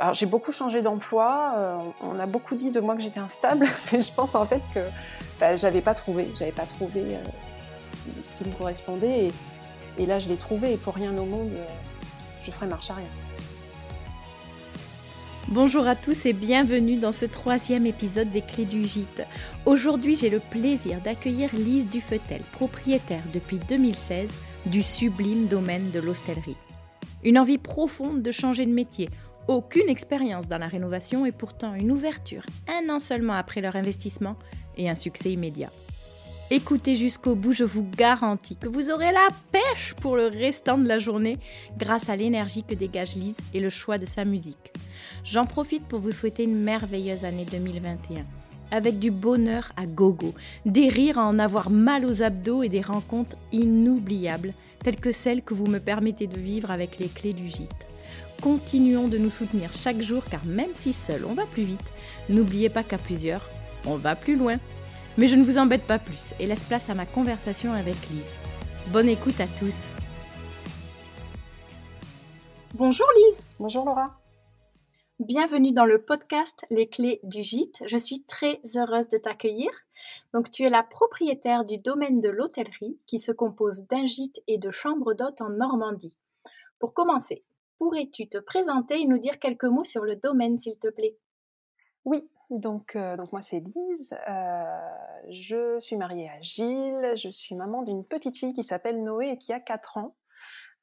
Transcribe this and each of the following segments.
Alors j'ai beaucoup changé d'emploi, euh, on a beaucoup dit de moi que j'étais instable, mais je pense en fait que bah, j'avais pas trouvé, j'avais pas trouvé euh, ce, qui, me correspondait et, et là je l'ai trouvé et pour rien au monde euh, je ferai marche arrière. Bonjour à tous et bienvenue dans ce troisième épisode des Clés du Gîte. Aujourd'hui, j'ai le plaisir d'accueillir Lise Dufetel, propriétaire depuis 2016 du sublime domaine de l'hostellerie. Une envie profonde de changer de métier, aucune expérience dans la rénovation et pourtant une ouverture un an seulement après leur investissement et un succès immédiat. Écoutez jusqu'au bout, je vous garantis que vous aurez la pêche pour le restant de la journée grâce à l'énergie que dégage Lise et le choix de sa musique. J'en profite pour vous souhaiter une merveilleuse année 2021 avec du bonheur à gogo, des rires à en avoir mal aux abdos et des rencontres inoubliables, telles que celles que vous me permettez de vivre avec les clés du gîte. Continuons de nous soutenir chaque jour car même si seul on va plus vite, n'oubliez pas qu'à plusieurs, on va plus loin. Mais je ne vous embête pas plus et laisse place à ma conversation avec Lise. Bonne écoute à tous. Bonjour Lise. Bonjour Laura. Bienvenue dans le podcast Les clés du gîte. Je suis très heureuse de t'accueillir. Donc tu es la propriétaire du domaine de l'hôtellerie qui se compose d'un gîte et de chambres d'hôtes en Normandie. Pour commencer, pourrais-tu te présenter et nous dire quelques mots sur le domaine s'il te plaît? Oui, donc, euh, donc moi c'est Lise, euh, je suis mariée à Gilles, je suis maman d'une petite fille qui s'appelle Noé et qui a 4 ans.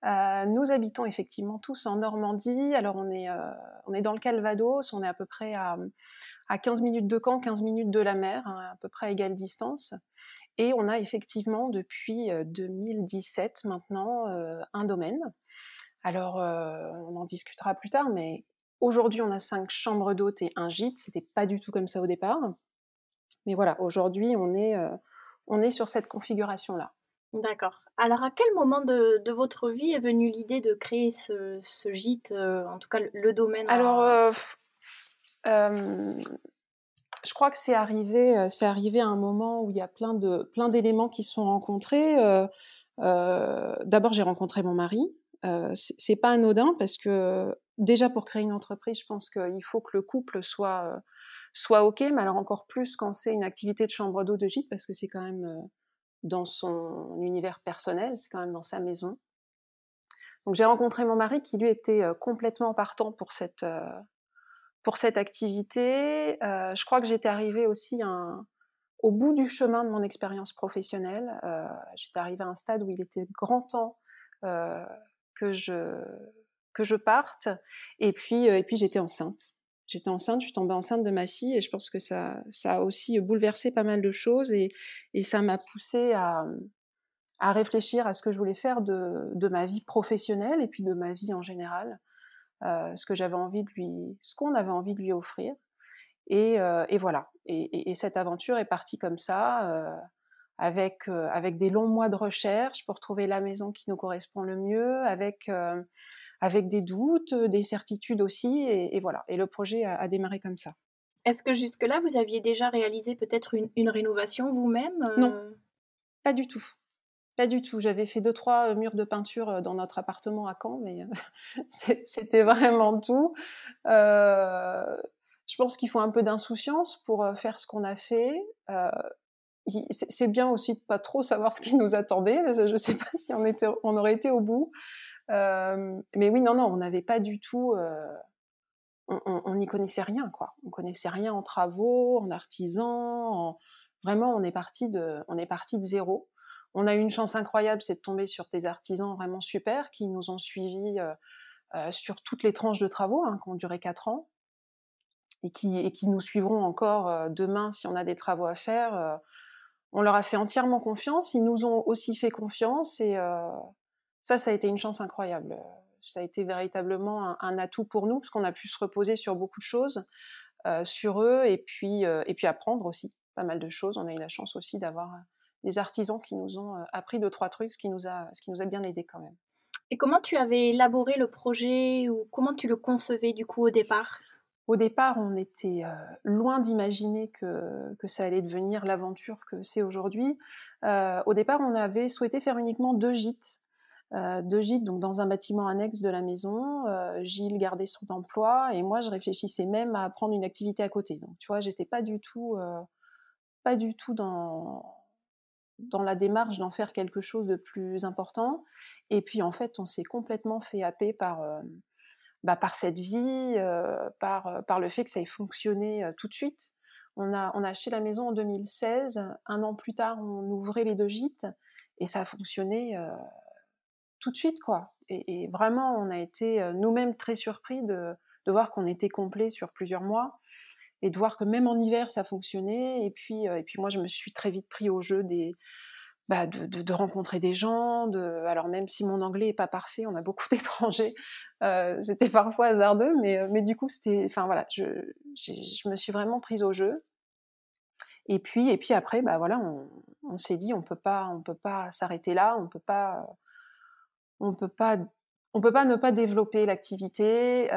Euh, nous habitons effectivement tous en Normandie. Alors on est, dans le Calvados, on est à peu près à, à 15 minutes de Caen, 15 minutes de la mer, hein, à peu près à égale distance. Et on a effectivement depuis 2017 euh, maintenant un domaine. Alors on en discutera plus tard, mais aujourd'hui on a cinq chambres d'hôtes et un gîte. C'était pas du tout comme ça au départ. Mais voilà, aujourd'hui on est, on est sur cette configuration-là. D'accord. Alors, à quel moment de, votre vie est venue l'idée de créer ce, gîte, euh, en tout cas le, domaine Alors, euh, je crois que c'est arrivé, euh, c'est arrivé à un moment où il y a plein de plein d'éléments qui sont rencontrés. D'abord, j'ai rencontré mon mari. C'est pas anodin parce que déjà pour créer une entreprise, je pense qu'il faut que le couple soit soit ok, mais alors encore plus quand c'est une activité de chambre d'eau de gîte parce que c'est quand même dans son univers personnel, c'est quand même dans sa maison. Donc j'ai rencontré mon mari qui lui était complètement partant pour cette, pour cette activité. je crois que j'étais arrivée aussi au bout du chemin de mon expérience professionnelle. j'étais arrivée à un stade où il était grand temps que, je, que je parte. Et puis, et puis j'étais enceinte. J'étais enceinte, je suis tombée enceinte de ma fille et je pense que ça, ça a aussi bouleversé pas mal de choses et, et ça m'a poussée à, à, réfléchir à ce que je voulais faire de, de, ma vie professionnelle et puis de ma vie en général, euh, ce que j'avais envie de lui, ce qu'on avait envie de lui offrir. Et, euh, et voilà. Et, et, cette aventure est partie comme ça, euh, avec, euh, avec des longs mois de recherche pour trouver la maison qui nous correspond le mieux, avec euh, avec des doutes, des certitudes aussi, et, voilà. Et le projet a, démarré comme ça. Est-ce que jusque-là, vous aviez déjà réalisé peut-être une, rénovation vous-même Non, pas du tout. Pas du tout. J'avais fait deux, trois murs de peinture dans notre appartement à Caen, mais c'était vraiment tout. je pense qu'il faut un peu d'insouciance pour faire ce qu'on a fait. C'est bien aussi de pas trop savoir ce qui nous attendait. Je ne sais pas si on, aurait été au bout mais oui, non, non, on n'avait pas du tout. on n'y connaissait rien, quoi. On connaissait rien en travaux, en artisans. Vraiment, on est parti de, on est parti de zéro. On a eu une chance incroyable, c'est de tomber sur des artisans vraiment super qui nous ont suivis sur toutes les tranches de travaux, hein, qui ont duré quatre ans, et qui nous suivront encore demain si on a des travaux à faire. On leur a fait entièrement confiance. Ils nous ont aussi fait confiance et ça, ça a été une chance incroyable. Ça a été véritablement un, atout pour nous, parce qu'on a pu se reposer sur beaucoup de choses, euh, sur eux, et puis, euh, et puis apprendre aussi pas mal de choses. On a eu la chance aussi d'avoir euh, des artisans qui nous ont appris deux, trois trucs, ce qui nous a, ce qui nous a bien aidé quand même. Et comment tu avais élaboré le projet, ou comment tu le concevais du coup au départ? Au départ, on était loin d'imaginer que, ça allait devenir l'aventure que c'est aujourd'hui. au départ, on avait souhaité faire uniquement deux gîtes deux gîtes donc dans un bâtiment annexe de la maison. Gilles gardait son emploi et moi je réfléchissais même à prendre une activité à côté. Donc tu vois, j'étais pas du tout, pas du tout dans la démarche d'en faire quelque chose de plus important. Et puis en fait, on s'est complètement fait happer par bah, par cette vie, par par le fait que ça ait fonctionné tout de suite. On a, on a acheté la maison en 2016. Un an plus tard, on ouvrait les deux gîtes et ça a fonctionné tout de suite, quoi. Et, vraiment, on a été euh, nous-mêmes très surpris de, voir qu'on était complet sur plusieurs mois et de voir que même en hiver, ça fonctionnait. Et puis, euh, et puis moi, je me suis très vite pris au jeu des, bah, de, rencontrer des gens. De, alors même si mon anglais est pas parfait, on a beaucoup d'étrangers. Euh, c'était parfois hasardeux, mais, du coup, c'était, enfin voilà, je, me suis vraiment prise au jeu. Et puis, et puis après, bah voilà, on, s'est dit, on peut pas, on peut pas s'arrêter là, on peut pas on peut pas on peut pas ne pas développer l'activité.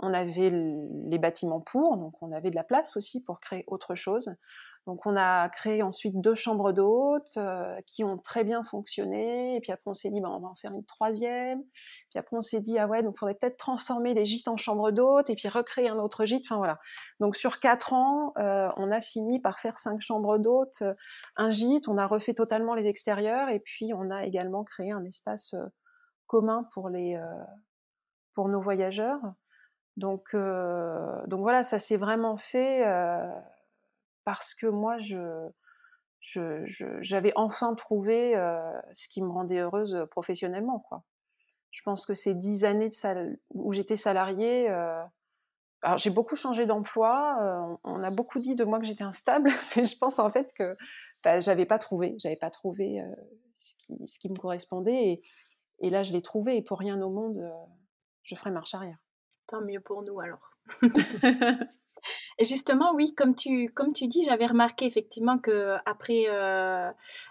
on avait les bâtiments pour, donc on avait de la place aussi pour créer autre chose. Donc on a créé ensuite deux chambres d'hôtes euh, qui ont très bien fonctionné. Et puis après on s'est dit bah, on va en faire une troisième. Puis après on s'est dit ah ouais donc faudrait peut-être transformer les gîtes en chambres d'hôtes et puis recréer un autre gîte. Enfin voilà. Donc sur quatre ans euh, on a fini par faire cinq chambres d'hôtes, euh, un gîte. On a refait totalement les extérieurs et puis on a également créé un espace commun pour les pour nos voyageurs. Donc donc voilà ça s'est vraiment fait parce que moi, je, j'avais enfin trouvé ce qui me rendait heureuse professionnellement. Quoi. Je pense que ces dix années de où j'étais salariée, alors j'ai beaucoup changé d'emploi. on a beaucoup dit de moi que j'étais instable, mais je pense en fait que bah, j'avais pas trouvé, j'avais pas trouvé ce, qui, ce, qui, me correspondait. Et, et là, je l'ai trouvé. Et pour rien au monde, je ferai marche arrière. Tant mieux pour nous alors. Et justement, oui, comme tu, comme tu dis, j'avais remarqué effectivement que après, euh,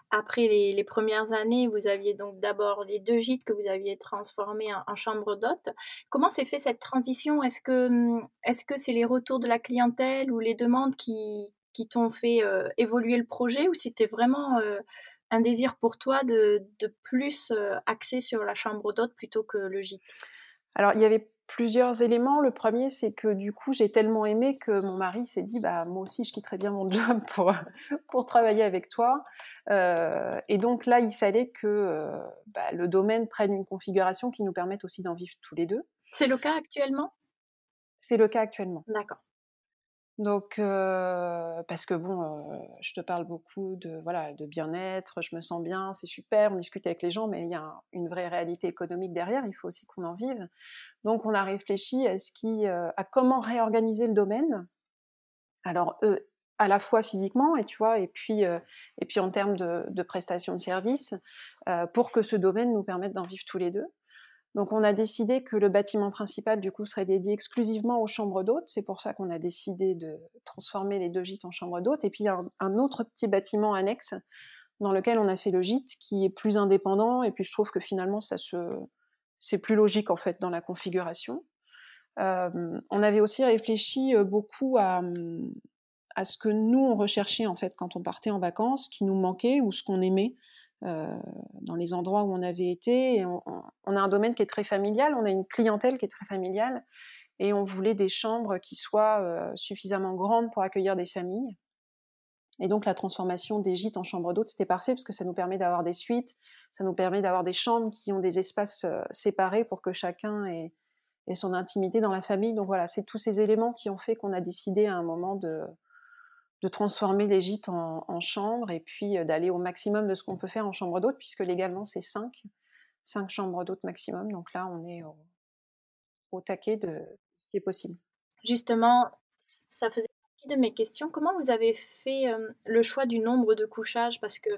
après les, premières années, vous aviez donc d'abord les deux gîtes que vous aviez transformés en, chambre d'hôtes. Comment s'est fait cette transition? Est-ce que hum, est-ce c'est les retours de la clientèle ou les demandes qui, qui t'ont fait euh, évoluer le projet? Ou c'était vraiment euh, un désir pour toi de, de plus axer sur la chambre d'hôtes plutôt que le gîte? Alors, il y avait plusieurs éléments. Le premier, c'est que du coup, j'ai tellement aimé que mon mari s'est dit, bah moi aussi, je quitterais bien mon job pour pour travailler avec toi. Euh, et donc là, il fallait que euh, bah, le domaine prenne une configuration qui nous permette aussi d'en vivre tous les deux. C'est le cas actuellement? C'est le cas actuellement. D'accord. Donc, parce que bon, je te parle beaucoup de voilà de bien-être, je me sens bien, c'est super, on discute avec les gens, mais il y a une vraie réalité économique derrière. Il faut aussi qu'on en vive. Donc, on a réfléchi à ce qui, à comment réorganiser le domaine. Alors, à la fois physiquement et tu vois, et puis et puis en termes de prestations de services, pour que ce domaine nous permette d'en vivre tous les deux. Donc on a décidé que le bâtiment principal du coup serait dédié exclusivement aux chambres d'hôtes. C'est pour ça qu'on a décidé de transformer les deux gîtes en chambres d'hôtes. Et puis un, un autre petit bâtiment annexe dans lequel on a fait le gîte qui est plus indépendant. Et puis je trouve que finalement ça se c'est plus logique en fait dans la configuration. Euh, on avait aussi réfléchi euh, beaucoup à, à ce que nous on recherchait en fait quand on partait en vacances, qui nous manquait ou ce qu'on aimait. Euh, dans les endroits où on avait été. on, a un domaine qui est très familial, on a une clientèle qui est très familiale, et on voulait des chambres qui soient euh, suffisamment grandes pour accueillir des familles. Et donc la transformation des gîtes en chambres d'hôtes, c'était parfait parce que ça nous permet d'avoir des suites, ça nous permet d'avoir des chambres qui ont des espaces euh, séparés pour que chacun ait, ait, son intimité dans la famille. Donc voilà, c'est tous ces éléments qui ont fait qu'on a décidé à un moment de, de transformer les gîtes en, en chambres et puis euh, d'aller au maximum de ce qu'on peut faire en chambre d'hôte, puisque légalement c'est 5, 5 chambres d'hôte maximum. Donc là, on est au, taquet de ce qui est possible. Justement, ça faisait partie de mes questions. Comment vous avez fait euh, le choix du nombre de couchages? Parce que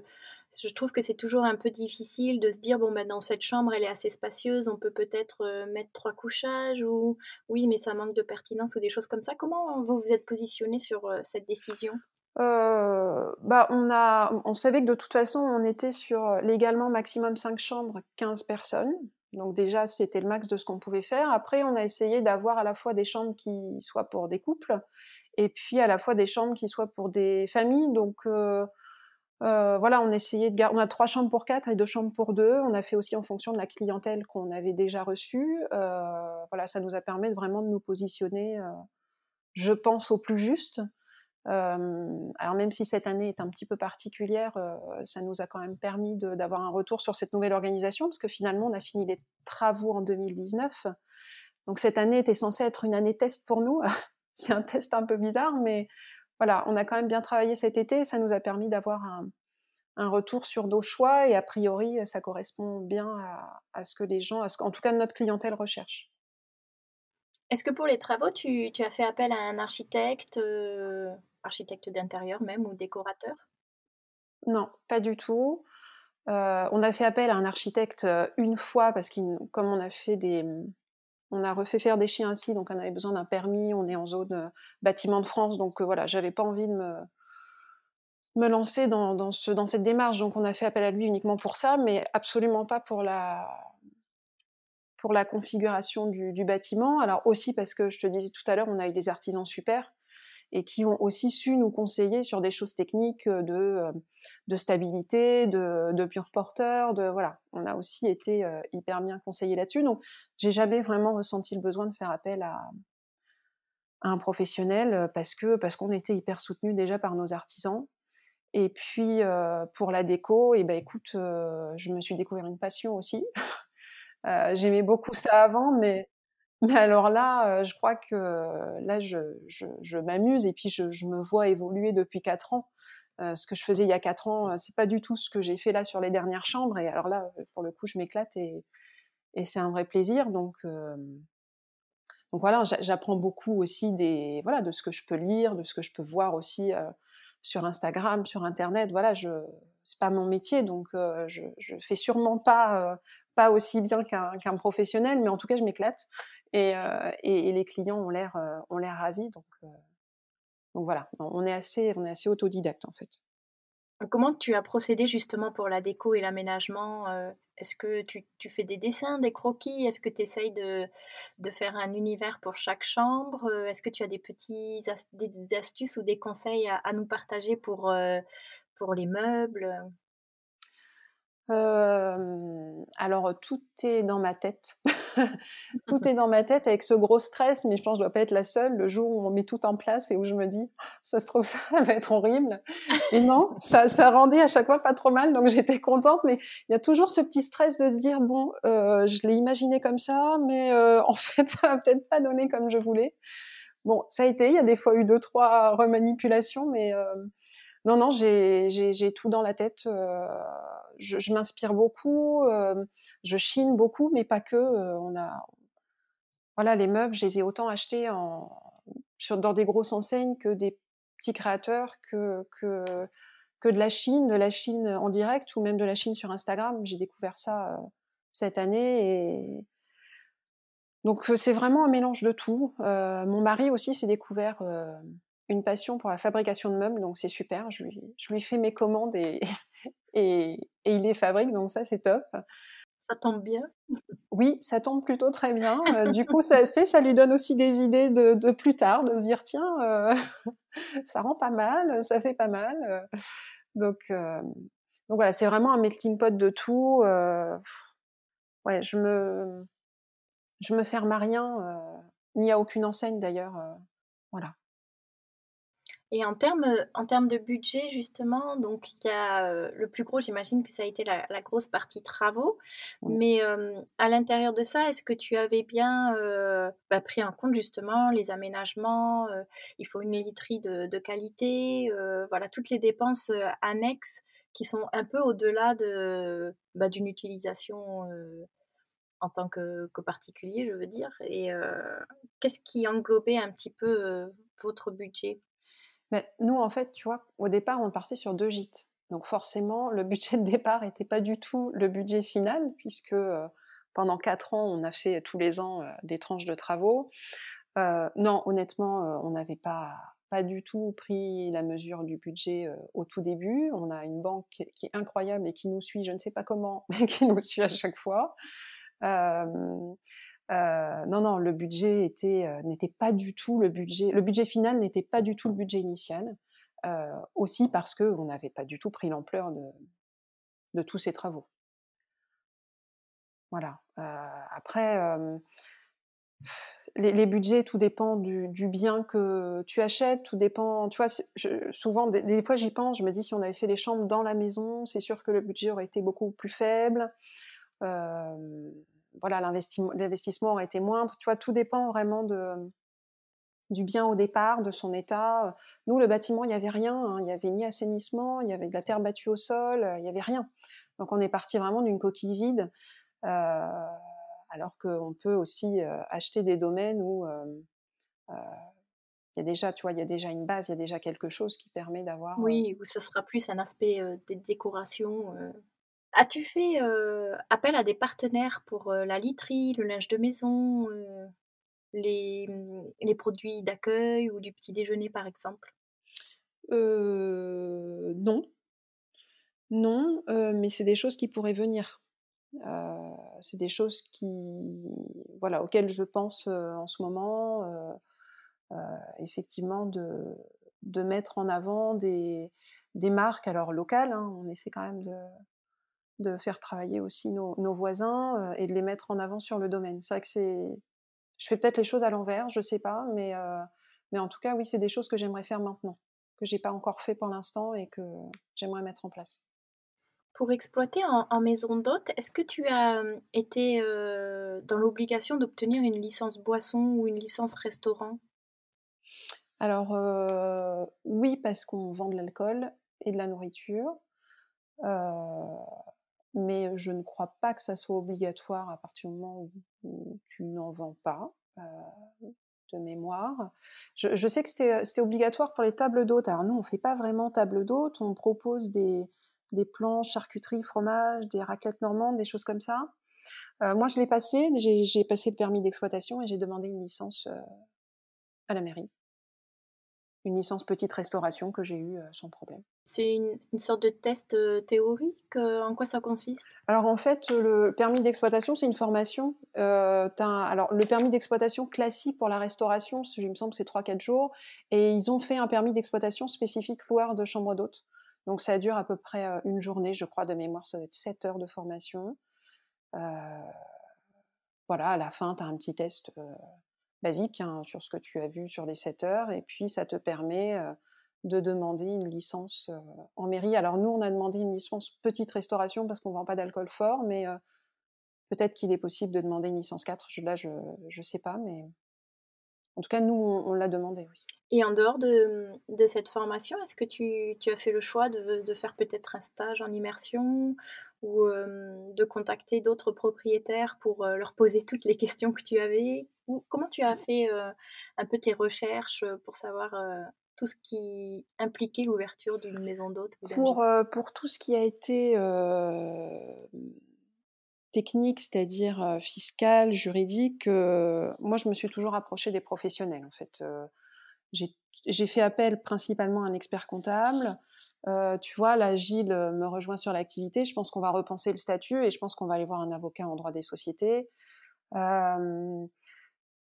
je trouve que c'est toujours un peu difficile de se dire bon ben dans cette chambre elle est assez spacieuse, on peut peut-être euh, mettre trois couchages ou oui mais ça manque de pertinence ou des choses comme ça. Comment vous vous êtes positionné sur euh, cette décision? Euh, bah on a on savait que de toute façon on était sur légalement maximum 5 chambres, 15 personnes. Donc déjà c'était le max de ce qu'on pouvait faire. Après on a essayé d'avoir à la fois des chambres qui soient pour des couples et puis à la fois des chambres qui soient pour des familles. Donc voilà, on essayait de garder. On a trois chambres pour quatre et deux chambres pour deux. On a fait aussi en fonction de la clientèle qu'on avait déjà reçue. voilà, ça nous a permis vraiment de nous positionner, je pense, au plus juste. alors même si cette année est un petit peu particulière, ça nous a quand même permis d'avoir un retour sur cette nouvelle organisation, parce que finalement, on a fini les travaux en 2019. Donc cette année était censée être une année test pour nous. C'est un test un peu bizarre, mais voilà, on a quand même bien travaillé cet été et ça nous a permis d'avoir un, retour sur nos choix et a priori, ça correspond bien à, ce que les gens, à ce, en tout cas notre clientèle recherche. Est-ce que pour les travaux, tu, as fait appel à un architecte, euh, architecte d'intérieur même ou décorateur? Non, pas du tout. Euh, on a fait appel à un architecte euh, une fois parce que comme on a fait des, on a refait faire des chiens ainsi, donc on avait besoin d'un permis. On est en zone euh, bâtiment de France, donc euh, voilà, j'avais pas envie de me, lancer dans, dans, ce, dans cette démarche. Donc on a fait appel à lui uniquement pour ça, mais absolument pas pour la, configuration du bâtiment. Alors aussi parce que je te disais tout à l'heure, on a eu des artisans super et qui ont aussi su nous conseiller sur des choses techniques de, de stabilité, de, de pure porteur, de voilà. On a aussi été hyper bien conseillés là-dessus. Donc, j'ai jamais vraiment ressenti le besoin de faire appel à, un professionnel parce que parce qu'on était hyper soutenu déjà par nos artisans. Et puis pour la déco, et eh ben écoute, je me suis découvert une passion aussi. J'aimais beaucoup ça avant, mais mais alors là, je crois que là, je, m'amuse et puis je, me vois évoluer depuis quatre ans. ce que je faisais il y a quatre ans, c'est pas du tout ce que j'ai fait là sur les dernières chambres. Et alors là, pour le coup, je m'éclate et, c'est un vrai plaisir. Donc, voilà, j'apprends beaucoup aussi de ce que je peux lire, de ce que je peux voir aussi sur Instagram, sur Internet. Voilà, je c'est pas mon métier, donc je, je fais sûrement pas pas aussi bien qu'un professionnel, mais en tout cas, je m'éclate. Euh, et, les clients ont l'air euh, ont l'air ravis. Donc, euh, donc voilà, on est assez on est assez autodidacte en fait. Comment tu as procédé justement pour la déco et l'aménagement Est-ce que tu, tu, fais des dessins, des croquis? Est-ce que tu essayes de, de, faire un univers pour chaque chambre? Est-ce que tu as des petits des astuces ou des conseils à, à nous partager pour, pour les meubles? Alors tout est dans ma tête. tout est dans ma tête avec ce gros stress, mais je pense que je dois pas être la seule. Le jour où on met tout en place et où je me dis, ça se trouve ça va être horrible. Et non, ça, rendait à chaque fois pas trop mal, donc j'étais contente. Mais il y a toujours ce petit stress de se dire, bon, euh, je l'ai imaginé comme ça, mais euh, en fait ça va peut-être pas donner comme je voulais. Bon, ça a été. Il y a des fois eu deux trois remanipulations, mais euh, non, non, j'ai tout dans la tête. Je, m'inspire beaucoup, euh, je chine beaucoup, mais pas que. Euh, on a, voilà, les meubles, je les ai autant achetés dans des grosses enseignes que des petits créateurs, que, que, de la Chine, de la Chine en direct ou même de la Chine sur Instagram. J'ai découvert ça cette année donc c'est vraiment un mélange de tout. mon mari aussi s'est découvert une passion pour la fabrication de meubles, donc c'est super. Je lui, je lui fais mes commandes et, et, il les fabrique, donc ça c'est top. Ça tombe bien. Oui, ça tombe plutôt très bien. Euh, du coup, ça, ça lui donne aussi des idées de, plus tard, de se dire tiens, euh, ça rend pas mal, ça fait pas mal. Euh. donc, donc voilà, c'est vraiment un melting pot de tout. ouais, je me, je me ferme à rien, ni à aucune enseigne d'ailleurs. voilà. Et en termes, en termes de budget, justement, donc il y a euh, le plus gros, j'imagine que ça a été la, grosse partie travaux. Mais euh, à l'intérieur de ça, est-ce que tu avais bien euh, bah, pris en compte justement les aménagements Il faut une literie de, qualité, voilà, toutes les dépenses annexes qui sont un peu au-delà de, bah, d'une utilisation en tant que, que, particulier, je veux dire. Et qu'est-ce qui englobait un petit peu votre budget? Nous, en fait, tu vois, au départ, on partait sur deux gîtes. Donc forcément, le budget de départ n'était pas du tout le budget final, puisque euh, pendant quatre ans, on a fait tous les ans euh, des tranches de travaux. Euh, non, honnêtement, on n'avait pas, pas du tout pris la mesure du budget au tout début. On a une banque qui est incroyable et qui nous suit, je ne sais pas comment, mais qui nous suit à chaque fois. Euh, non, non, le budget euh, n'était pas du tout le budget. Le budget final n'était pas du tout le budget initial. aussi parce qu'on n'avait pas du tout pris l'ampleur de, de tous ces travaux. Voilà. après, les, budgets, tout dépend du, bien que tu achètes, tout dépend. Tu vois, souvent, des, fois, j'y pense, je me dis si on avait fait les chambres dans la maison, c'est sûr que le budget aurait été beaucoup plus faible. Voilà, l'investissement aurait été moindre. Tu vois, tout dépend vraiment de, du bien au départ, de son état. Nous, le bâtiment, il n'y avait rien. Hein. Il n'y avait ni assainissement, il y avait de la terre battue au sol, il n'y avait rien. Donc, on est parti vraiment d'une coquille vide alors qu'on peut aussi acheter des domaines où il y a déjà, il y a déjà une base, il y a déjà quelque chose qui permet d'avoir. Oui, où ce sera plus un aspect des décorations. As-tu fait appel à des partenaires pour la literie, le linge de maison, les, mmh, les, produits d'accueil ou du petit déjeuner par exemple? Non. Non, mais c'est des choses qui pourraient venir c'est des choses qui, voilà, auxquelles je pense en ce moment, effectivement, de, mettre en avant des, des marques, alors locales, hein, on essaie quand même de, de faire travailler aussi nos, nos voisins et de les mettre en avant sur le domaine. C'est vrai que c'est. Je fais peut-être les choses à l'envers, je sais pas, mais, mais en tout cas, oui, c'est des choses que j'aimerais faire maintenant, que j'ai pas encore fait pour l'instant et que j'aimerais mettre en place. Pour exploiter en, maison d'hôte, est-ce que tu as été dans l'obligation d'obtenir une licence boisson ou une licence restaurant? Alors oui, parce qu'on vend de l'alcool et de la nourriture. Mais je ne crois pas que ça soit obligatoire à partir du moment où, tu n'en vends pas de mémoire. Je, sais que c'était obligatoire pour les tables d'hôtes. Alors nous, on ne fait pas vraiment table d'hôtes, on propose des, des planches, charcuterie, fromage, des raquettes normandes, des choses comme ça. Euh, moi, je l'ai passé, j'ai passé le permis d'exploitation et j'ai demandé une licence euh, à la mairie. Une licence petite restauration que j'ai eue euh, sans problème. C'est une, sorte de test théorique En quoi ça consiste? Alors en fait, le permis d'exploitation, c'est une formation. alors le permis d'exploitation classique pour la restauration, il me semble que c'est 3-4 jours. Et ils ont fait un permis d'exploitation spécifique loueur de chambre d'hôte. Donc ça dure à peu près une journée, je crois, de mémoire, ça doit être 7 heures de formation. voilà, à la fin, tu as un petit test basique hein, sur ce que tu as vu sur les 7 heures, et puis ça te permet de demander une licence en mairie. Alors nous, on a demandé une licence petite restauration parce qu'on ne vend pas d'alcool fort, mais peut-être qu'il est possible de demander une licence 4. là, je ne sais pas, mais en tout cas, nous, on l'a demandé, oui. Et en dehors de, cette formation, est-ce que tu, tu, as fait le choix de faire peut-être un stage en immersion ou de contacter d'autres propriétaires pour leur poser toutes les questions que tu avais ou Comment tu as fait un peu tes recherches pour savoir tout ce qui impliquait l'ouverture d'une maison d'hôte pour, pour tout ce qui a été technique, c'est-à-dire fiscal, juridique, moi je me suis toujours approchée des professionnels en fait j'ai fait appel principalement à un expert comptable. Euh, tu vois, là, Gilles me rejoint sur l'activité. Je pense qu'on va repenser le statut et je pense qu'on va aller voir un avocat en droit des sociétés. Euh,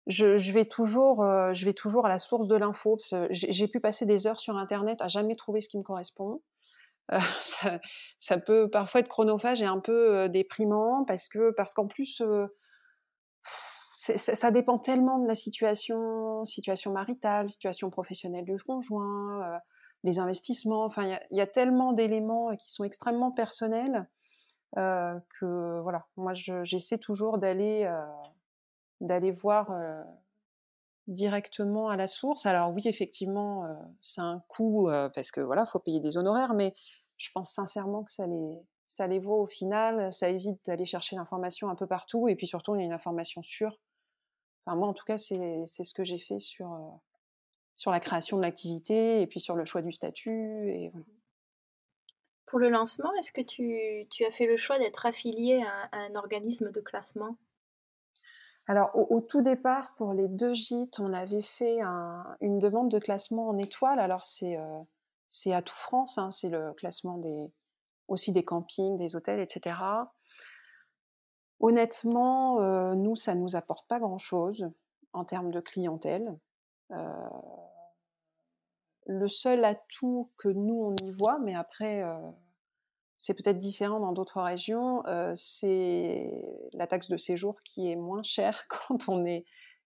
je, vais toujours, euh, je vais toujours à la source de l'info. J'ai pu passer des heures sur Internet à jamais trouver ce qui me correspond. Ça, ça, peut parfois être chronophage et un peu déprimant parce que parce qu'en plus ça dépend tellement de la situation, situation maritale, situation professionnelle du conjoint, euh, les investissements. Enfin, il y, a tellement d'éléments qui sont extrêmement personnels euh, que voilà, moi j'essaie toujours d'aller euh, voir directement à la source. Alors oui, effectivement, c'est un coût parce que voilà, faut payer des honoraires, mais je pense sincèrement que ça les ça les vaut au final. Ça évite d'aller chercher l'information un peu partout et puis surtout, y a une information sûre moi, en tout cas, c'est ce que j'ai fait sur, euh, sur la création de l'activité et puis sur le choix du statut. Et Pour le lancement, est-ce que tu, tu, as fait le choix d'être affilié à, un organisme de classement? Alors, au, tout départ, pour les deux gîtes, on avait fait une demande de classement en étoile. Alors, c'est euh, à tout France, hein, c'est le classement des, aussi des campings, des hôtels, etc. Honnêtement, euh, nous, ça ne nous apporte pas grand-chose en termes de clientèle. Euh, le seul atout que nous, on y voit, mais après, c'est peut-être différent dans d'autres régions, c'est la taxe de séjour qui est moins chère quand on est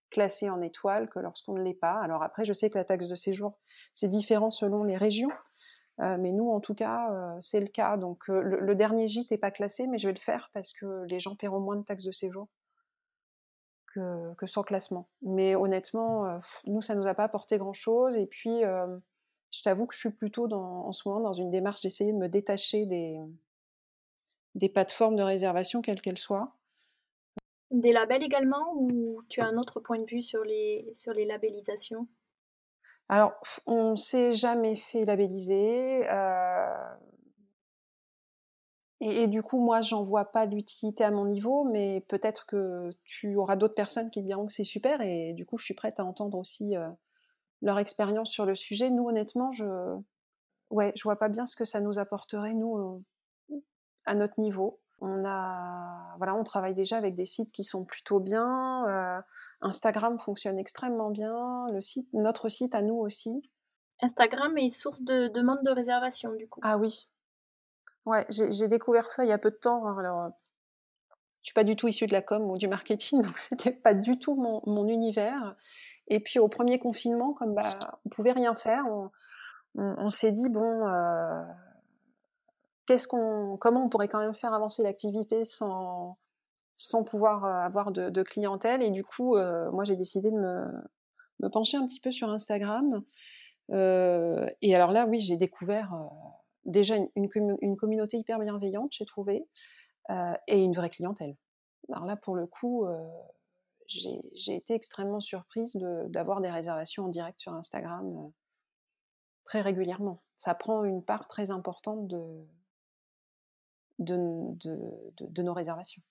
classé en étoile que lorsqu'on ne l'est pas. Alors après, je sais que la taxe de séjour, c'est différent selon les régions, mais nous, en tout cas, c'est le cas. Donc le, dernier gîte n'est pas classé, mais je vais le faire parce que les gens paieront moins de taxes de séjour que, sans classement. Mais honnêtement, euh, nous, ça nous a pas apporté grand-chose. Et puis, euh, je t'avoue que je suis plutôt dans, en ce moment dans une démarche d'essayer de me détacher des, des plateformes de réservation, quelles qu'elles soient. Des labels également ou tu as un autre point de vue sur les, sur les labellisations? Alors, on s'est jamais fait labelliser. Euh, et, du coup, moi, j'en vois pas l'utilité à mon niveau, mais peut-être que tu auras d'autres personnes qui diront que c'est super, et du coup, je suis prête à entendre aussi euh, leur expérience sur le sujet. Nous, honnêtement, je, ouais, je vois pas bien ce que ça nous apporterait nous euh, à notre niveau. On a, voilà, on travaille déjà avec des sites qui sont plutôt bien. Euh, Instagram fonctionne extrêmement bien. Le site, notre site à nous aussi. Instagram est source de demande de réservation du coup. Ah oui, Ouais, j'ai découvert ça il y a peu de temps. Alors, je suis pas du tout issue de la com ou du marketing, donc c'était pas du tout mon, mon, univers. Et puis au premier confinement, comme bah, on pouvait rien faire, on, s'est dit bon, euh, qu'est-ce qu'on, comment on pourrait quand même faire avancer l'activité sans, sans pouvoir euh, avoir de, clientèle. Et du coup, euh, moi j'ai décidé de me, me, pencher un petit peu sur Instagram. Euh, et alors là, oui, j'ai découvert déjà une, communauté hyper bienveillante, j'ai trouvé, euh, et une vraie clientèle. Alors là, pour le coup, euh, j'ai été extrêmement surprise d'avoir des réservations en direct sur Instagram euh, très régulièrement. Ça prend une part très importante de, de, nos réservations.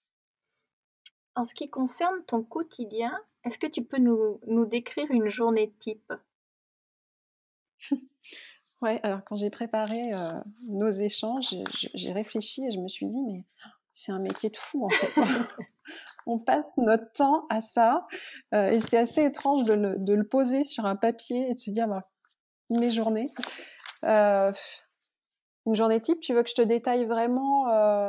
En ce qui concerne ton quotidien, est-ce que tu peux nous, nous décrire une journée type? Ouais, alors quand j'ai préparé euh, nos échanges, j'ai réfléchi et je me suis dit, mais c'est un métier de fou en fait. on passe notre temps à ça. Euh, et c'était assez étrange de le, poser sur un papier et de se dire, bah, mes journées. Euh, une journée type, tu veux que je te détaille vraiment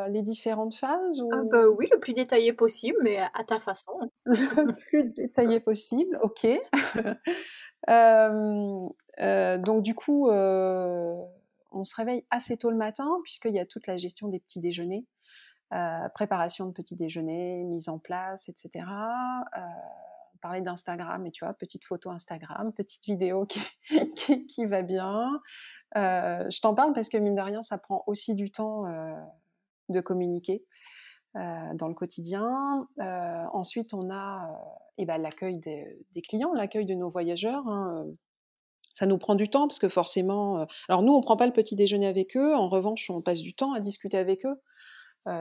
les différentes phases ou... ah bah Oui, le plus détaillé possible, mais à ta façon. le plus détaillé possible, ok. donc du coup, on se réveille assez tôt le matin puisqu'il y a toute la gestion des petits déjeuners, préparation de petits déjeuners, mise en place, etc. parlait d'Instagram et tu vois, petite photo Instagram, petite vidéo qui, qui, va bien. je t'en parle parce que mine de rien, ça prend aussi du temps de communiquer. dans le quotidien. ensuite, on a et ben, l'accueil des, clients, l'accueil de nos voyageurs. Hein, ça nous prend du temps parce que forcément. alors nous, on prend pas le petit déjeuner avec eux. En revanche, on passe du temps à discuter avec eux.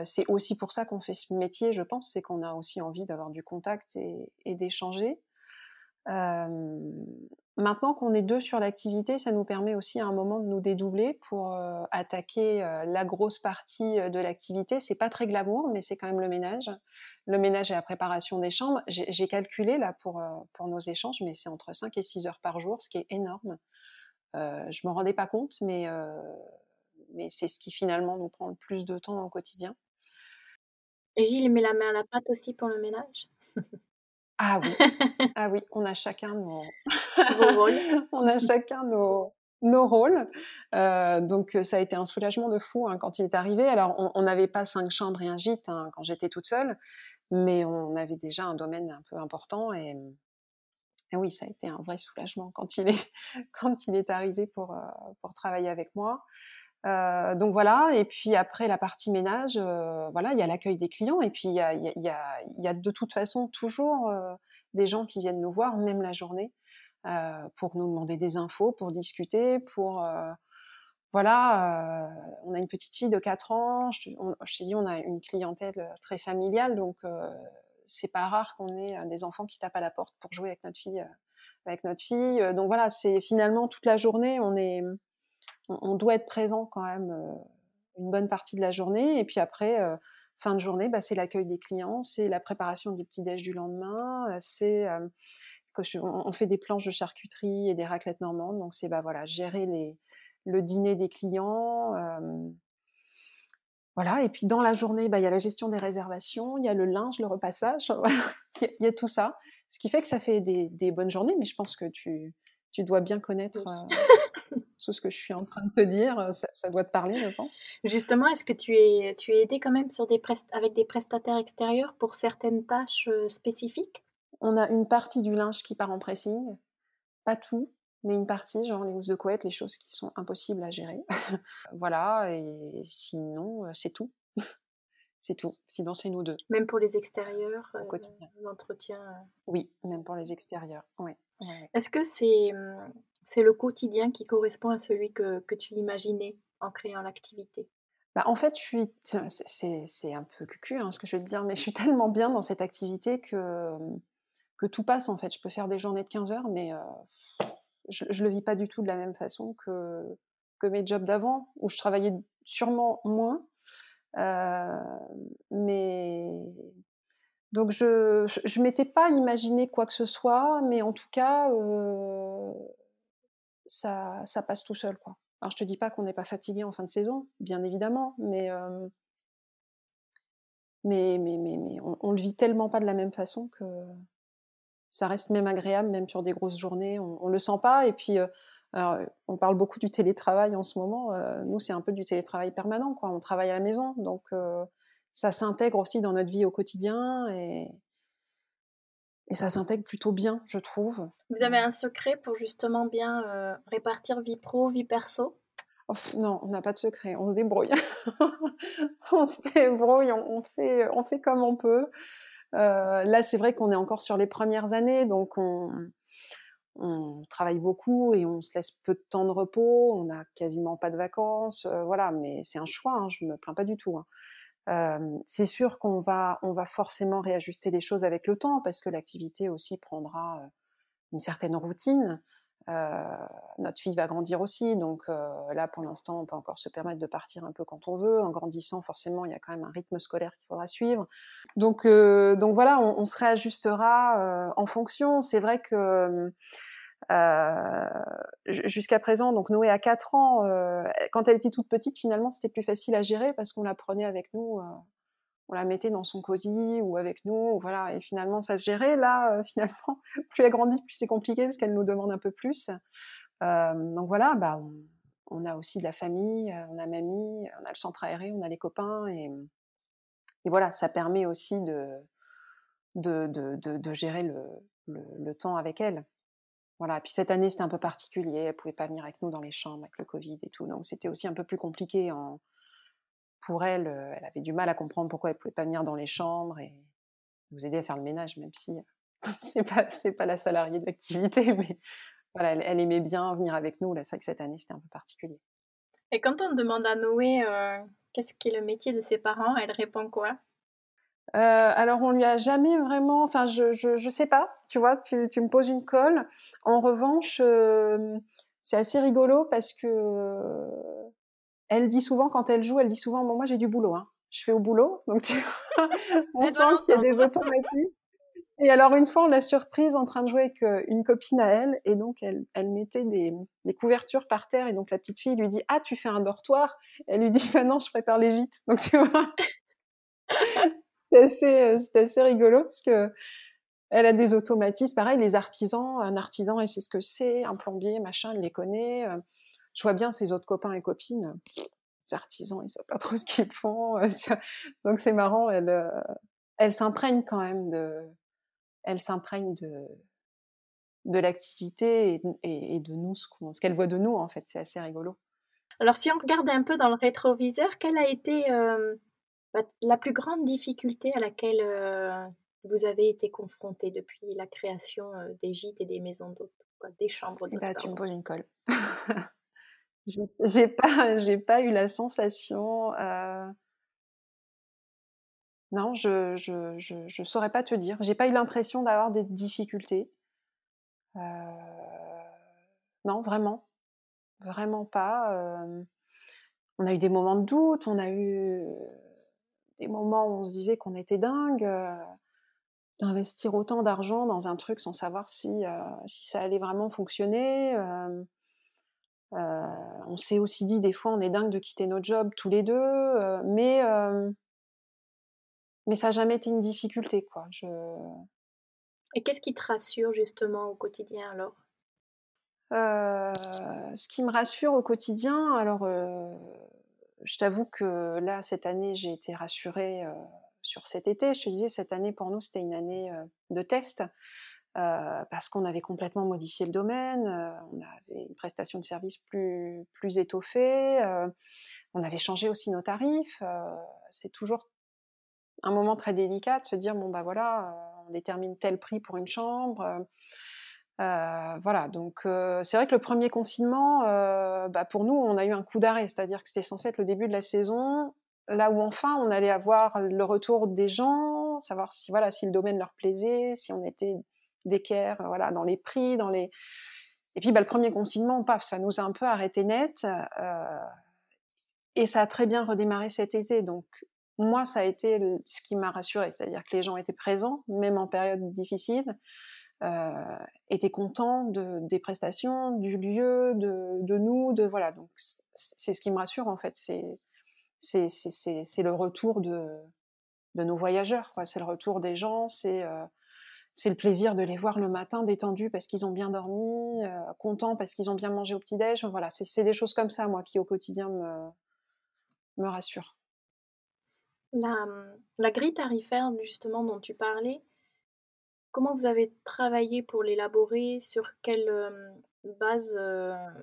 C'est aussi pour ça qu'on fait ce métier, je pense, c'est qu'on a aussi envie d'avoir du contact et, d'échanger. Maintenant qu'on est deux sur l'activité, ça nous permet aussi à un moment de nous dédoubler pour euh, attaquer euh, la grosse partie euh, de l'activité. C'est pas très glamour, mais c'est quand même le ménage. Le ménage et la préparation des chambres. J'ai calculé là pour, pour nos échanges, mais c'est entre 5 et 6 heures par jour, ce qui est énorme. je me rendais pas compte, mais, mais c'est ce qui finalement nous prend le plus de temps au quotidien. Et Gilles met la main à la pâte aussi pour le ménage? Ah oui, ah oui, on a chacun nos, rôles. on a chacun nos, nos rôles. Euh, donc ça a été un soulagement de fou hein, quand il est arrivé. Alors on n'avait pas cinq chambres et un gîte hein, quand j'étais toute seule, mais on avait déjà un domaine un peu important et, oui, ça a été un vrai soulagement quand il est, quand il est arrivé pour, euh, pour travailler avec moi. Euh, donc voilà, et puis après la partie ménage, euh, voilà, il y a l'accueil des clients, et puis il y a, y, a, y a, de toute façon toujours euh, des gens qui viennent nous voir, même la journée, pour nous demander des infos, pour discuter, pour voilà, on a une petite fille de 4 ans, je, t'ai dit, on a une clientèle très familiale, donc c'est pas rare qu'on ait des enfants qui tapent à la porte pour jouer avec notre fille, avec notre fille. Donc voilà, c'est finalement toute la journée, on est on, doit être présent quand même euh, une bonne partie de la journée. Et puis après, euh, fin de journée, bah, c'est l'accueil des clients, c'est la préparation du petit-déj du lendemain, euh, c'est on fait des planches de charcuterie et des raclettes normandes, donc c'est bah voilà, gérer les, le dîner des clients. voilà, et puis dans la journée, bah, il y a la gestion des réservations, il y a le linge, le repassage, il y, a tout ça. Ce qui fait que ça fait des, des bonnes journées, mais je pense que tu, tu dois bien connaître tout ce que je suis en train de te dire. Ça, doit te parler, je pense. Justement, est-ce que tu es, tu es aidé quand même sur des avec des prestataires extérieurs pour certaines tâches spécifiques? On a une partie du linge qui part en pressing, pas tout, mais une partie, genre les housses de couette, les choses qui sont impossibles à gérer. voilà, et sinon, c'est tout. c'est tout. Sinon, c'est nous deux. Même pour les extérieurs, euh, l'entretien euh Oui, même pour les extérieurs, oui. Est-ce que c'est mmh, c'est le quotidien qui correspond à celui que, que tu imaginais en créant l'activité bah, en fait, je suis, c'est un peu cucu hein, ce que je vais te dire, mais je suis tellement bien dans cette activité que, que tout passe en fait. Je peux faire des journées de 15 heures, mais euh, je, ne le vis pas du tout de la même façon que, que mes jobs d'avant, où je travaillais sûrement moins. Euh, mais donc je je, m'étais pas imaginé quoi que ce soit, mais en tout cas euh, ça, passe tout seul quoi. Alors je te dis pas qu'on n'est pas fatigué en fin de saison, bien évidemment, mais euh, mais, mais, mais, on, on, le vit tellement pas de la même façon que ça reste même agréable, même sur des grosses journées. On, on le sent pas. Et puis, euh, on parle beaucoup du télétravail en ce moment. Euh, nous, c'est un peu du télétravail permanent. Quoi. On travaille à la maison. Donc, ça s'intègre aussi dans notre vie au quotidien. Et, et ça s'intègre plutôt bien, je trouve. Vous avez un secret pour justement bien répartir vie pro, vie perso? Oh, non, on n'a pas de secret, on se débrouille. on se débrouille, on, fait, on fait comme on peut. Euh, là, c'est vrai qu'on est encore sur les premières années, donc on, travaille beaucoup et on se laisse peu de temps de repos. On n'a quasiment pas de vacances, euh, voilà. Mais c'est un choix, hein, je me plains pas du tout. Hein. Euh, c'est sûr qu'on va, on va forcément réajuster les choses avec le temps parce que l'activité aussi prendra une certaine routine. Euh, notre fille va grandir aussi, donc euh, là pour l'instant on peut encore se permettre de partir un peu quand on veut. En grandissant, forcément, il y a quand même un rythme scolaire qu'il faudra suivre. Donc, donc voilà, on, on se réajustera en fonction. C'est vrai que jusqu'à présent, donc Noé a 4 ans, quand elle était toute petite, finalement c'était plus facile à gérer parce qu'on la prenait avec nous on la mettait dans son cosy ou avec nous, voilà, et finalement ça se gérait. Là, euh, finalement, plus elle grandit, plus c'est compliqué parce qu'elle nous demande un peu plus. Euh, donc voilà, bah, on, a aussi de la famille, euh, on a mamie, on a le centre aéré, on a les copains, et, et voilà, ça permet aussi de, de, de, de, gérer le, le, temps avec elle. Voilà, puis cette année c'était un peu particulier, elle pouvait pas venir avec nous dans les chambres avec le Covid et tout, donc c'était aussi un peu plus compliqué pour elle, euh, elle avait du mal à comprendre pourquoi elle pouvait pas venir dans les chambres et nous aider à faire le ménage, même si c'est pas pas la salariée de l'activité, mais voilà, elle, aimait bien venir avec nous. C'est vrai que cette année c'était un peu particulier. Et quand on demande à Noé euh, qu'est-ce qui est le métier de ses parents, elle répond quoi? Euh, alors on lui a jamais vraiment, enfin je, je, je sais pas, tu vois, tu, tu, me poses une colle. En revanche, c'est assez rigolo parce que elle dit souvent, quand elle joue, elle dit souvent, moi j'ai du boulot, hein. je fais au boulot, donc tu on sent qu'il y a des automatismes. Et alors une fois, on l'a surprise en train de jouer avec euh, une copine à elle, et donc elle, elle mettait des, des, couvertures par terre, et donc la petite fille lui dit, ah tu fais un dortoir, elle lui dit, bah non, je prépare les gîtes, donc tu vois. C'est assez, euh, assez rigolo parce que elle a des automatismes. Pareil, les artisans, un artisan, elle sait ce que c'est, un plombier, machin, elle les connaît. Euh, je vois bien ses autres copains et copines, les artisans, ils savent pas trop ce qu'ils font. Donc c'est marrant, elle, euh, elle s'imprègne quand même de, elle s'imprègne de, de l'activité et, de nous, ce qu'elle voit de nous en fait. C'est assez rigolo. Alors si on regarde un peu dans le rétroviseur, quelle a été euh, la plus grande difficulté à laquelle euh, vous avez été confronté depuis la création des gîtes et des maisons d'hôtes, des chambres d'hôtes bah, Tu me poses une colle. J'ai pas, j'ai pas eu la sensation. Euh... Non, je, je, je, je, saurais pas te dire. J'ai pas eu l'impression d'avoir des difficultés. Euh... Non, vraiment, vraiment pas. Euh... On a eu des moments de doute, on a eu des moments où on se disait qu'on était dingue. d'investir autant d'argent dans un truc sans savoir si, si ça allait vraiment fonctionner. on s'est aussi dit des fois on est dingue de quitter notre job tous les deux, mais mais ça n'a jamais été une difficulté quoi. Je... Et qu'est-ce qui te rassure justement au quotidien alors? Ce qui me rassure au quotidien, alors je t'avoue que là cette année j'ai été rassurée sur cet été. Je te disais cette année pour nous c'était une année de test. parce qu'on avait complètement modifié le domaine, on avait une prestation de service plus, plus étoffée, on avait changé aussi nos tarifs. c'est toujours un moment très délicat de se dire bon bah voilà, on détermine tel prix pour une chambre. Voilà, donc c'est vrai que le premier confinement, bah, pour nous, on a eu un coup d'arrêt, c'est-à-dire que c'était censé être le début de la saison, là où enfin on allait avoir le retour des gens, savoir si voilà si le domaine leur plaisait, si on était d'équerre, voilà, dans les prix, dans les et puis bah, le premier confinement, paf, ça nous a un peu arrêté net. et ça a très bien redémarré cet été. Donc moi, ça a été ce qui m'a rassurée, c'est-à-dire que les gens étaient présents, même en période difficile, euh, étaient contents de, des prestations, du lieu, de, de nous, de voilà. Donc c'est ce qui me rassure en fait, c'est c'est le retour de, de nos voyageurs, quoi. C'est le retour des gens, c'est euh, c'est le plaisir de les voir le matin détendus parce qu'ils ont bien dormi, euh, contents parce qu'ils ont bien mangé au petit déj. Voilà, c'est des choses comme ça, moi, qui au quotidien me me rassurent. La, grille tarifaire justement dont tu parlais, comment vous avez travaillé pour l'élaborer? Sur quelle, base,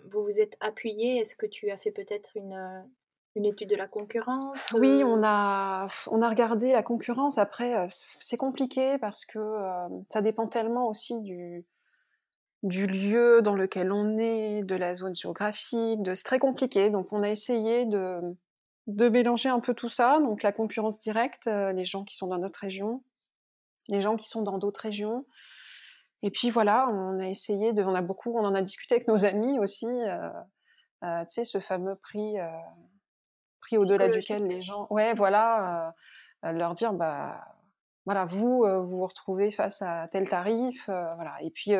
vous vous êtes appuyé? Est-ce que tu as fait peut-être une, une étude de la concurrence, Oui, on a on a regardé la concurrence. Après, c'est compliqué parce que, ça dépend tellement aussi du du lieu dans lequel on est, de la zone géographique, de c'est très compliqué. Donc on a essayé de de mélanger un peu tout ça, donc la concurrence directe, les gens qui sont dans notre région, les gens qui sont dans d'autres régions. Et puis voilà, on a essayé de, on a beaucoup, on en a discuté avec nos amis aussi, euh, euh, tu sais, ce fameux prix, prix au-delà duquel les gens, ouais, voilà, leur dire, bah, voilà, vous, vous vous retrouvez face à tel tarif, voilà. Et puis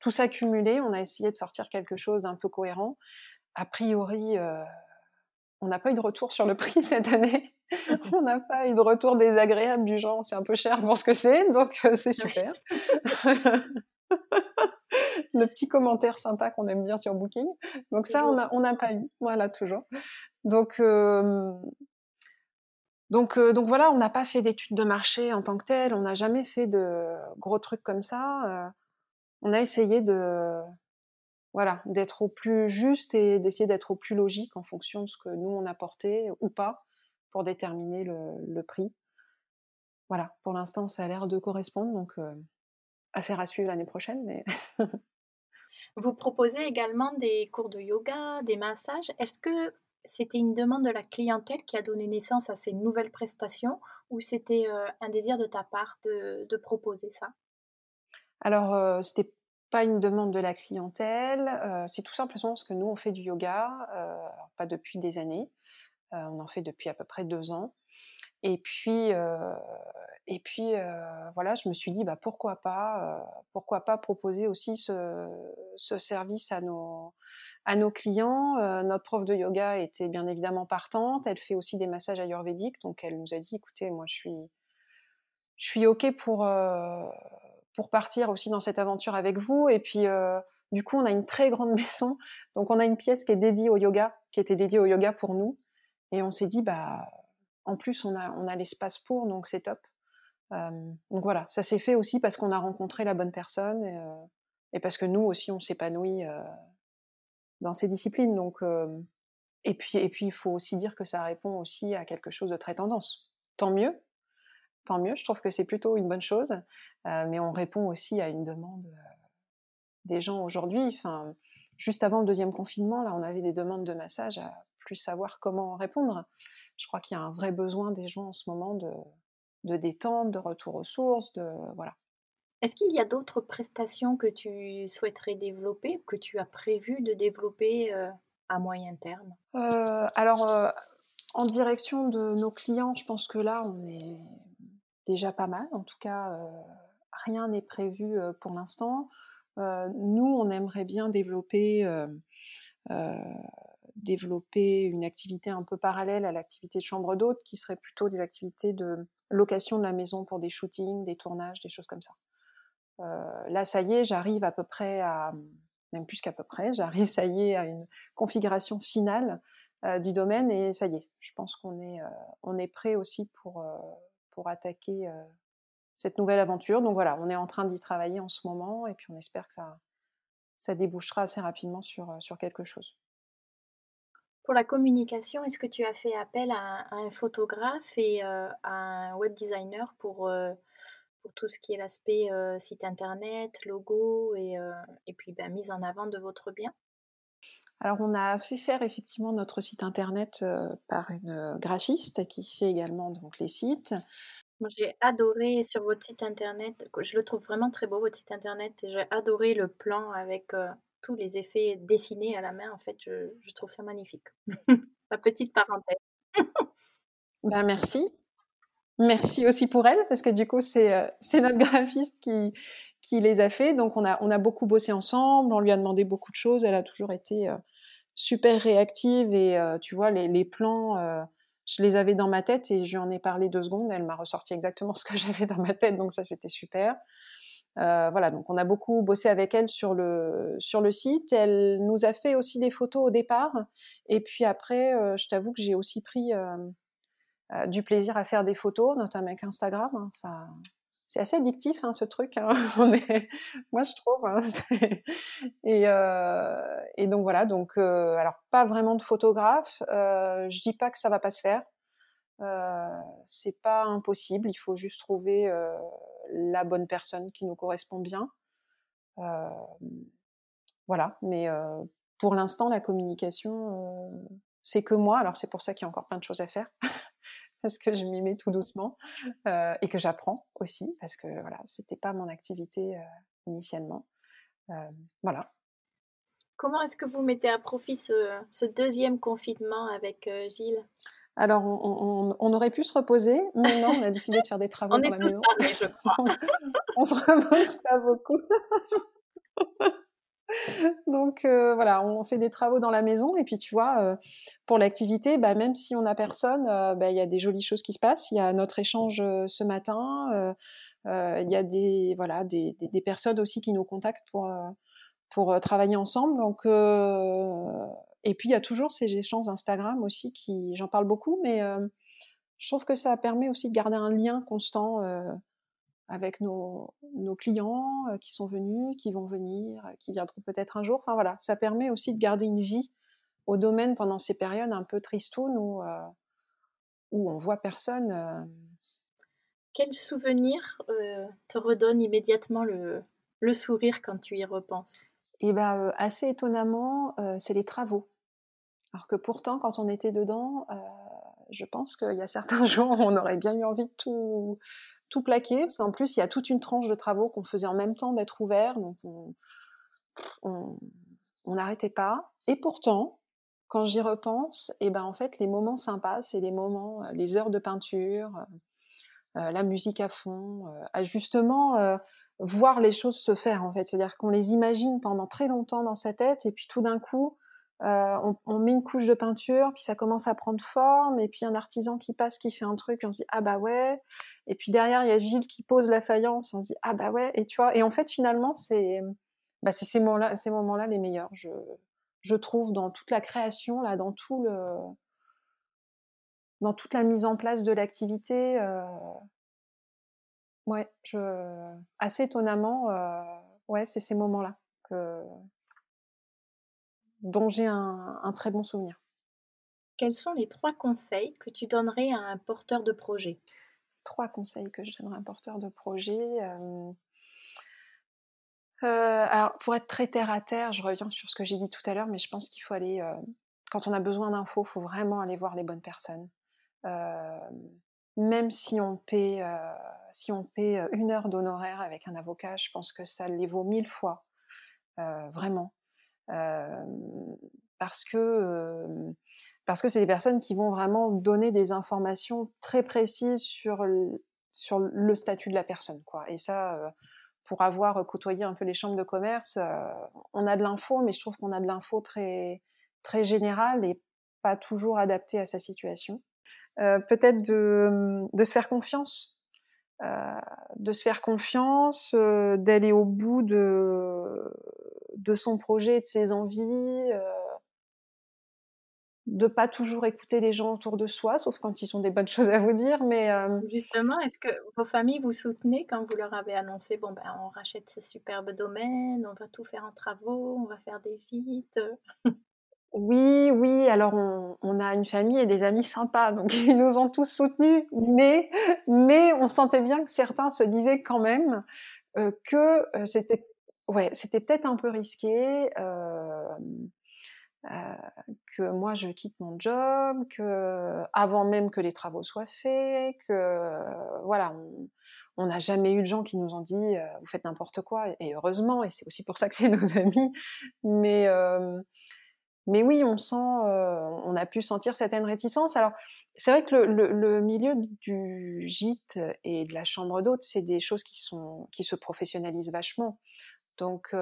tout ça cumulé, on a essayé de sortir quelque chose d'un peu cohérent. A priori, on n'a pas eu de retour sur le prix cette année. on n'a pas eu de retour désagréable du genre c'est un peu cher pour ce que c'est, donc euh, c'est super. le petit commentaire sympa qu'on aime bien sur Booking. Donc ça, on n'a pas eu, voilà, toujours. Donc, euh, donc, euh, donc voilà, on n'a pas fait d'études de marché en tant que tel, on n'a jamais fait de gros trucs comme ça. on a essayé de, voilà, d'être au plus juste et d'essayer d'être au plus logique en fonction de ce que nous on a porté ou pas pour déterminer le, prix. Voilà, pour l'instant ça a l'air de correspondre, donc euh, affaire à suivre l'année prochaine. Mais Vous proposez également des cours de yoga, des massages. Est-ce que c'était une demande de la clientèle qui a donné naissance à ces nouvelles prestations ou c'était euh, un désir de ta part de, proposer ça? Alors, euh, c'était pas une demande de la clientèle, euh, c'est tout simplement parce que nous, on fait du yoga, pas depuis des années, on en fait depuis à peu près deux ans. Et puis, et puis voilà, je me suis dit, bah, pourquoi pas, pourquoi pas proposer aussi ce, ce, service à nos, clients. notre prof de yoga était bien évidemment partante, elle fait aussi des massages ayurvédiques, donc elle nous a dit, écoutez, moi je suis, je suis ok pour pour partir aussi dans cette aventure avec vous. Et puis, euh, du coup, on a une très grande maison. Donc, on a une pièce qui est dédiée au yoga, qui était dédiée au yoga pour nous. Et on s'est dit, bah, en plus, on a, on a l'espace pour, donc c'est top. Donc voilà, ça s'est fait aussi parce qu'on a rencontré la bonne personne et, parce que nous aussi, on s'épanouit dans ces disciplines. Donc, et puis, et puis, il faut aussi dire que ça répond aussi à quelque chose de très tendance. Tant mieux, tant mieux, je trouve que c'est plutôt une bonne chose, mais on répond aussi à une demande des gens aujourd'hui. Enfin, juste avant le deuxième confinement, là, on avait des demandes de massage à plus savoir comment répondre. Je crois qu'il y a un vrai besoin des gens en ce moment de, de détente, de retour aux sources, de voilà. Est-ce qu'il y a d'autres prestations que tu souhaiterais développer, que tu as prévu de développer euh, à moyen terme? Alors, en direction de nos clients, je pense que là, on est déjà pas mal, en tout cas euh, rien n'est prévu pour l'instant. nous, on aimerait bien développer développer une activité un peu parallèle à l'activité de chambre d'hôte, qui serait plutôt des activités de location de la maison pour des shootings, des tournages, des choses comme ça. Là, ça y est, j'arrive à peu près à, même plus qu'à peu près, j'arrive, ça y est, à une configuration finale du domaine et ça y est, je pense qu'on est, euh, on est prêt aussi pour, pour attaquer cette nouvelle aventure. Donc voilà, on est en train d'y travailler en ce moment et puis on espère que ça, ça débouchera assez rapidement sur, sur quelque chose. Pour la communication, est-ce que tu as fait appel à, un photographe et à un web designer pour, pour tout ce qui est l'aspect site internet, logo et, et puis ben, mise en avant de votre bien? Alors, on a fait faire effectivement notre site internet par une graphiste qui fait également donc les sites. Moi, j'ai adoré sur votre site internet, je le trouve vraiment très beau votre site internet, j'ai adoré le plan avec tous les effets dessinés à la main, en fait, je, trouve ça magnifique. La petite parenthèse. ben merci. Merci aussi pour elle, parce que du coup, c'est euh, notre graphiste qui, qui les a fait. Donc, on a, on a beaucoup bossé ensemble, on lui a demandé beaucoup de choses. Elle a toujours été euh, super réactive et euh, tu vois, les, les plans, je les avais dans ma tête et je lui en ai parlé deux secondes. Elle m'a ressorti exactement ce que j'avais dans ma tête, donc ça, c'était super. Euh, voilà, donc on a beaucoup bossé avec elle sur le, sur le site. Elle nous a fait aussi des photos au départ. Et puis après, euh, je t'avoue que j'ai aussi pris euh, du plaisir à faire des photos, notamment avec Instagram. Hein. ça, c'est assez addictif hein, ce truc. Hein. moi, je trouve. et, et, donc voilà. Donc, alors pas vraiment de photographe. je dis pas que ça va pas se faire. c'est pas impossible. Il faut juste trouver la bonne personne qui nous correspond bien. voilà, mais pour l'instant, la communication, c'est que moi. Alors c'est pour ça qu'il y a encore plein de choses à faire, parce que je m'y mets tout doucement et que j'apprends aussi, parce que voilà, c'était pas mon activité initialement. voilà. Comment est-ce que vous mettez à profit ce, deuxième confinement avec Gilles? Alors, on, aurait pu se reposer, mais non, on a décidé de faire des travaux on dans est la tous maison. je crois. on se repose pas beaucoup. Donc euh, voilà, on fait des travaux dans la maison et puis tu vois, euh, pour l'activité, bah, même si on n'a personne, euh, bah, il y a des jolies choses qui se passent. Il y a notre échange ce matin, il y a des voilà des, des, personnes aussi qui nous contactent pour pour travailler ensemble. Donc et puis il y a toujours ces échanges Instagram aussi qui, j'en parle beaucoup, mais euh, je trouve que ça permet aussi de garder un lien constant euh, avec nos, clients euh, qui sont venus, qui vont venir, qui viendront peut-être un jour. Enfin voilà, ça permet aussi de garder une vie au domaine pendant ces périodes un peu tristounes où, où on voit personne. Quel souvenir te redonne immédiatement le, sourire quand tu y repenses? Et eh ben, assez étonnamment, c'est les travaux. Alors que pourtant, quand on était dedans, euh, je pense qu'il y a certains jours, on aurait bien eu envie de tout, tout plaquer, parce qu'en plus, il y a toute une tranche de travaux qu'on faisait en même temps d'être ouvert, donc on n'arrêtait pas. Et pourtant, quand j'y repense, et ben en fait, les moments sympas, c'est les moments, euh, les heures de peinture, euh, la musique à fond, à justement voir les choses se faire en fait. C'est-à-dire qu'on les imagine pendant très longtemps dans sa tête, et puis tout d'un coup, euh, on, met une couche de peinture, puis ça commence à prendre forme, et puis un artisan qui passe, qui fait un truc, on se dit ah bah ouais, et puis derrière il y a Gilles qui pose la faïence, on se dit ah bah ouais, et tu vois, et en fait finalement c'est bah, ces moments-là, les meilleurs, je, je trouve dans toute la création là, dans tout le dans toute la mise en place de l'activité, euh, ouais, je assez étonnamment, euh, ouais, c'est ces moments-là que dont j'ai un, très bon souvenir. Quels sont les trois conseils que tu donnerais à un porteur de projet? Trois conseils que je donnerais à un porteur de projet. Euh, euh, alors, pour être très terre à terre, je reviens sur ce que j'ai dit tout à l'heure, mais je pense qu'il faut aller, quand on a besoin d'infos, il faut vraiment aller voir les bonnes personnes. Même si on paie, si on paie une heure d'honoraire avec un avocat, je pense que ça les vaut mille fois, vraiment parce que parce que c'est des personnes qui vont vraiment donner des informations très précises sur le, sur le statut de la personne, quoi. Et ça, pour avoir côtoyé un peu les chambres de commerce, on a de l'info, mais je trouve qu'on a de l'info très, très générale et pas toujours adaptée à sa situation. Peut-être de, se faire confiance, de se faire confiance, d'aller au bout de, son projet, de ses envies de pas toujours écouter les gens autour de soi, sauf quand ils ont des bonnes choses à vous dire. Mais euh, justement, est-ce que vos familles vous soutenaient quand vous leur avez annoncé bon ben on rachète ce superbe domaine, on va tout faire en travaux, on va faire des visites? Oui, oui. Alors on, a une famille et des amis sympas, donc ils nous ont tous soutenus. Mais mais on sentait bien que certains se disaient quand même euh, que euh, c'était ouais c'était peut-être un peu risqué. Euh, que moi je quitte mon job, que avant même que les travaux soient faits, que voilà, on n'a jamais eu de gens qui nous ont dit vous faites n'importe quoi, et heureusement, et c'est aussi pour ça que c'est nos amis. Mais mais oui, on sent, on a pu sentir certaines réticences. Alors c'est vrai que le, milieu du gîte et de la chambre d'hôte, c'est des choses qui se professionnalisent vachement. Donc,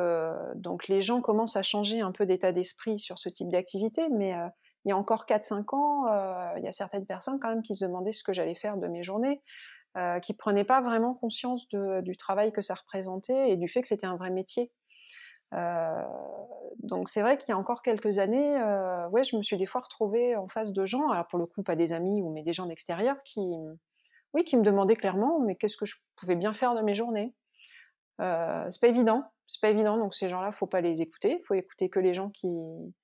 donc les gens commencent à changer un peu d'état d'esprit sur ce type d'activité, mais il y a encore 4-5 ans, il y a certaines personnes quand même qui se demandaient ce que j'allais faire de mes journées, qui prenaient pas vraiment conscience du travail que ça représentait et du fait que c'était un vrai métier. Donc c'est vrai qu'il y a encore quelques années, ouais, je me suis des fois retrouvée en face de gens, alors pour le coup pas des amis ou mais des gens d'extérieur qui, oui, qui me demandaient clairement, mais qu'est-ce que je pouvais bien faire de mes journées? c'est pas évident c'est pas évident. Donc ces gens-là, faut pas les écouter. Faut écouter que les gens qui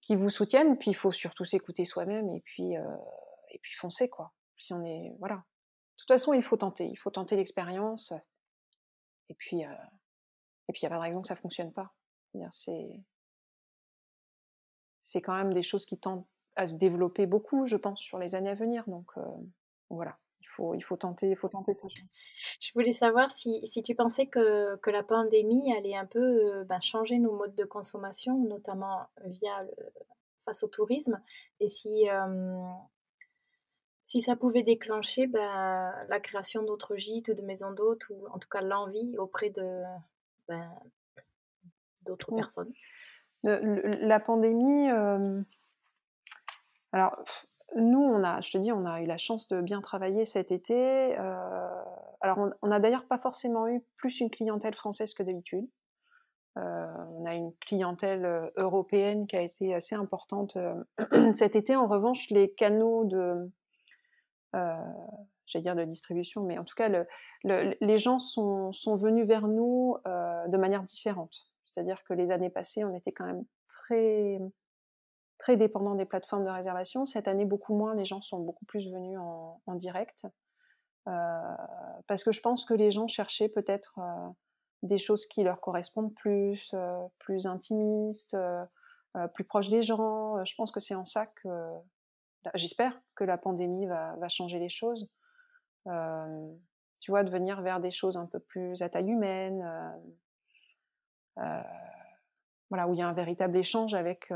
qui vous soutiennent. Puis il faut surtout s'écouter soi-même et puis euh, et puis foncer quoi. Si on est voilà. De toute façon, il faut tenter. Il faut tenter l'expérience. Et puis euh, et puis il y a pas de raison que ça fonctionne pas. C'est quand même des choses qui tendent à se développer beaucoup, je pense, sur les années à venir. Donc euh, voilà il faut tenter, il faut tenter sa. Je voulais savoir si, si tu pensais que, que, la pandémie allait un peu ben, changer nos modes de consommation, notamment via face au tourisme, et si, euh, si ça pouvait déclencher ben, la création d'autres gîtes ou de maisons d'hôtes, ou en tout cas l'envie auprès de ben, d'autres personnes. la pandémie, euh, alors nous, on a, je te dis, on a eu la chance de bien travailler cet été. Euh, alors, on, n'a d'ailleurs pas forcément eu plus une clientèle française que d'habitude. Euh, on a une clientèle européenne qui a été assez importante cet été. En revanche, les canaux de, j'allais dire de distribution, mais en tout cas, les gens sont, sont, venus vers nous de manière différente. C'est-à-dire que les années passées, on était quand même très très dépendant des plateformes de réservation. Cette année, beaucoup moins, les gens sont beaucoup plus venus en, direct. Euh, parce que je pense que les gens cherchaient peut-être euh, des choses qui leur correspondent plus, euh, plus intimistes, plus proches des gens. Je pense que c'est en ça que, j'espère que la pandémie va, va, changer les choses. Tu vois, de venir vers des choses un peu plus à taille humaine, voilà, où il y a un véritable échange avec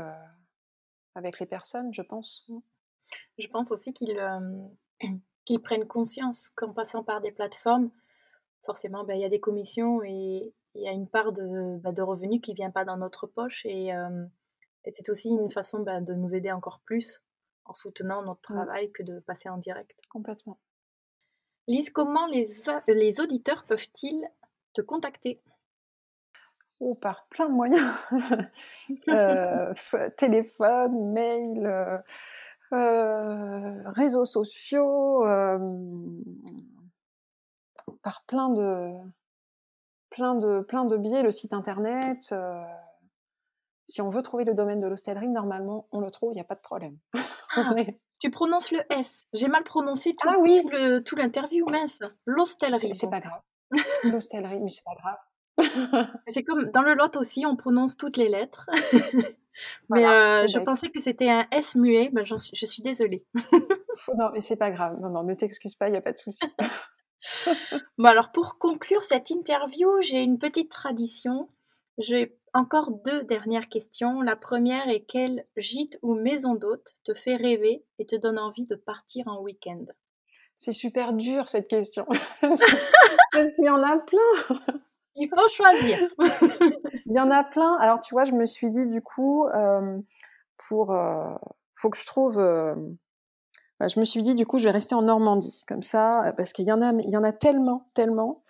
avec les personnes, je pense. Mmh. Je pense aussi qu'ils qu'ils prennent conscience qu'en passant par des plateformes, forcément, ben, il y a des commissions et il y a une part de, bah, de revenus qui ne vient pas dans notre poche. Et, et c'est aussi une façon bah, de nous aider encore plus en soutenant notre mmh. travail que de passer en direct. Complètement. Lise, comment les, les auditeurs peuvent-ils te contacter? Ou par plein de moyens. Euh, téléphone, mail, euh, euh, réseaux sociaux, par plein de, plein, de, plein de biais, le site internet. si on veut trouver le domaine de l'hostellerie, normalement, on le trouve, il n'y a pas de problème. tu prononces le S. J'ai mal prononcé tout, ah, oui. tout l'interview, mince. L'hostellerie. C'est pas grave. L'hostellerie, mais c'est pas grave c'est comme dans le Lot aussi, on prononce toutes les lettres. mais euh, je pensais que c'était un S muet, ben, suis, je suis désolée. non, mais c'est pas grave. Non, non, ne t'excuse pas, il n'y a pas de souci. bon, alors pour conclure cette interview, j'ai une petite tradition. J'ai encore deux dernières questions. La première est quel gîte ou maison d'hôte te fait rêver et te donne envie de partir en week-end? C'est super dur cette question. Il y en a plein. Il faut choisir. Il y en a plein. Alors, tu vois, je me suis dit, du coup, euh, pour, euh, faut que je trouve. Euh, bah, je me suis dit, du coup, je vais rester en Normandie, comme ça, parce qu'il y en a, il y en a tellement, tellement.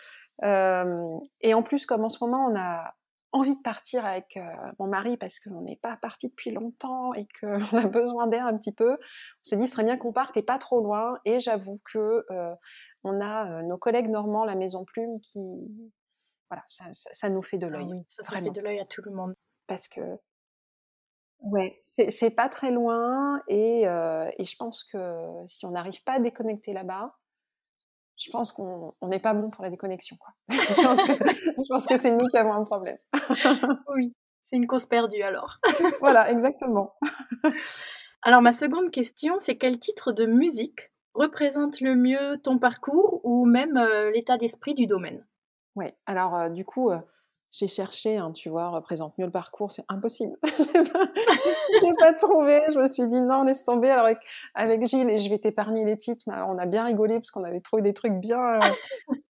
et en plus, comme en ce moment, on a envie de partir avec mon mari parce qu'on n'est pas parti depuis longtemps et qu'on a besoin d'air un petit peu. On s'est dit, ce serait bien qu'on parte et pas trop loin. Et j'avoue que on a nos collègues normands, la Maison Plume, qui, voilà, ça, ça, nous fait de ah l'œil. oui, ça, fait de l'œil à tout le monde. Parce que, ouais, c'est pas très loin et, et, je pense que si on n'arrive pas à déconnecter là-bas, je pense qu'on n'est pas bon pour la déconnexion. Quoi. je pense que, c'est nous qui avons un problème. oui, c'est une cause perdue alors. voilà, exactement. alors ma seconde question, c'est quel titre de musique représente le mieux ton parcours ou même euh, l'état d'esprit du domaine? Oui, alors euh, du coup, euh, j'ai cherché, hein, tu vois, représente mieux le parcours, c'est impossible. je n'ai pas trouvé. Je me suis dit non, laisse tomber. Alors avec, Gilles, et je vais t'épargner les titres, mais alors on a bien rigolé parce qu'on avait trouvé des trucs bien,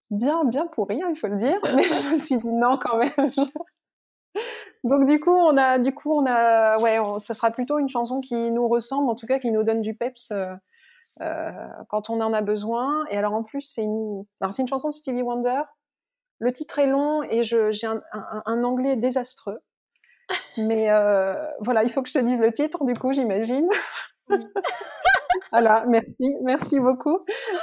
bien, bien pourris, hein, il faut le dire. Mais je me suis dit non quand même. Donc du coup, on a, du coup, on a, ouais, ça sera plutôt une chanson qui nous ressemble, en tout cas qui nous donne du peps. Euh, euh, quand on en a besoin. Et alors en plus, c'est une, alors c'est une chanson de Stevie Wonder le titre est long et j'ai un, anglais désastreux. Mais euh, voilà, il faut que je te dise le titre, du coup, j'imagine. voilà, merci, merci beaucoup.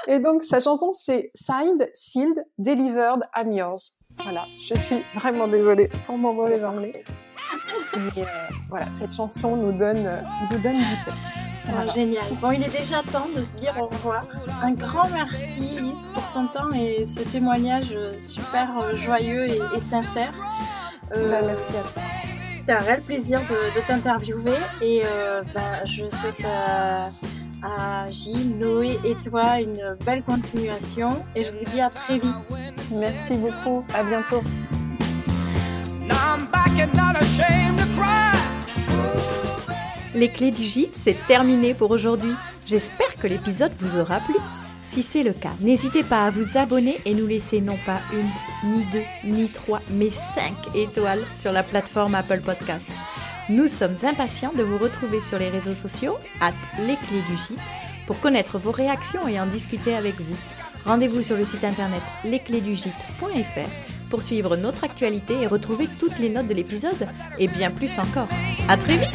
Et donc, sa chanson, c'est Signed, Sealed, Delivered, I'm Yours. Voilà, je suis vraiment désolée pour mon mauvais anglais. Mais euh, voilà, cette chanson nous donne, nous donne du peps. Ah, génial. Bon, il est déjà temps de se dire au revoir. Un grand merci pour ton temps et ce témoignage super joyeux et, sincère. Euh, bah, merci à toi. C'était un réel plaisir de, t'interviewer et euh, bah, je souhaite à Gilles, Noé et toi une belle continuation et je vous dis à très vite. Merci beaucoup, à bientôt. Les clés du gîte, c'est terminé pour aujourd'hui. J'espère que l'épisode vous aura plu. Si c'est le cas, n'hésitez pas à vous abonner et nous laisser non pas une, ni deux, ni trois, mais cinq étoiles sur la plateforme Apple Podcast. Nous sommes impatients de vous retrouver sur les réseaux sociaux, at les clés du gîte, pour connaître vos réactions et en discuter avec vous. Rendez-vous sur le site internet lesclésdugite.fr pour suivre notre actualité et retrouver toutes les notes de l'épisode et bien plus encore. À très vite!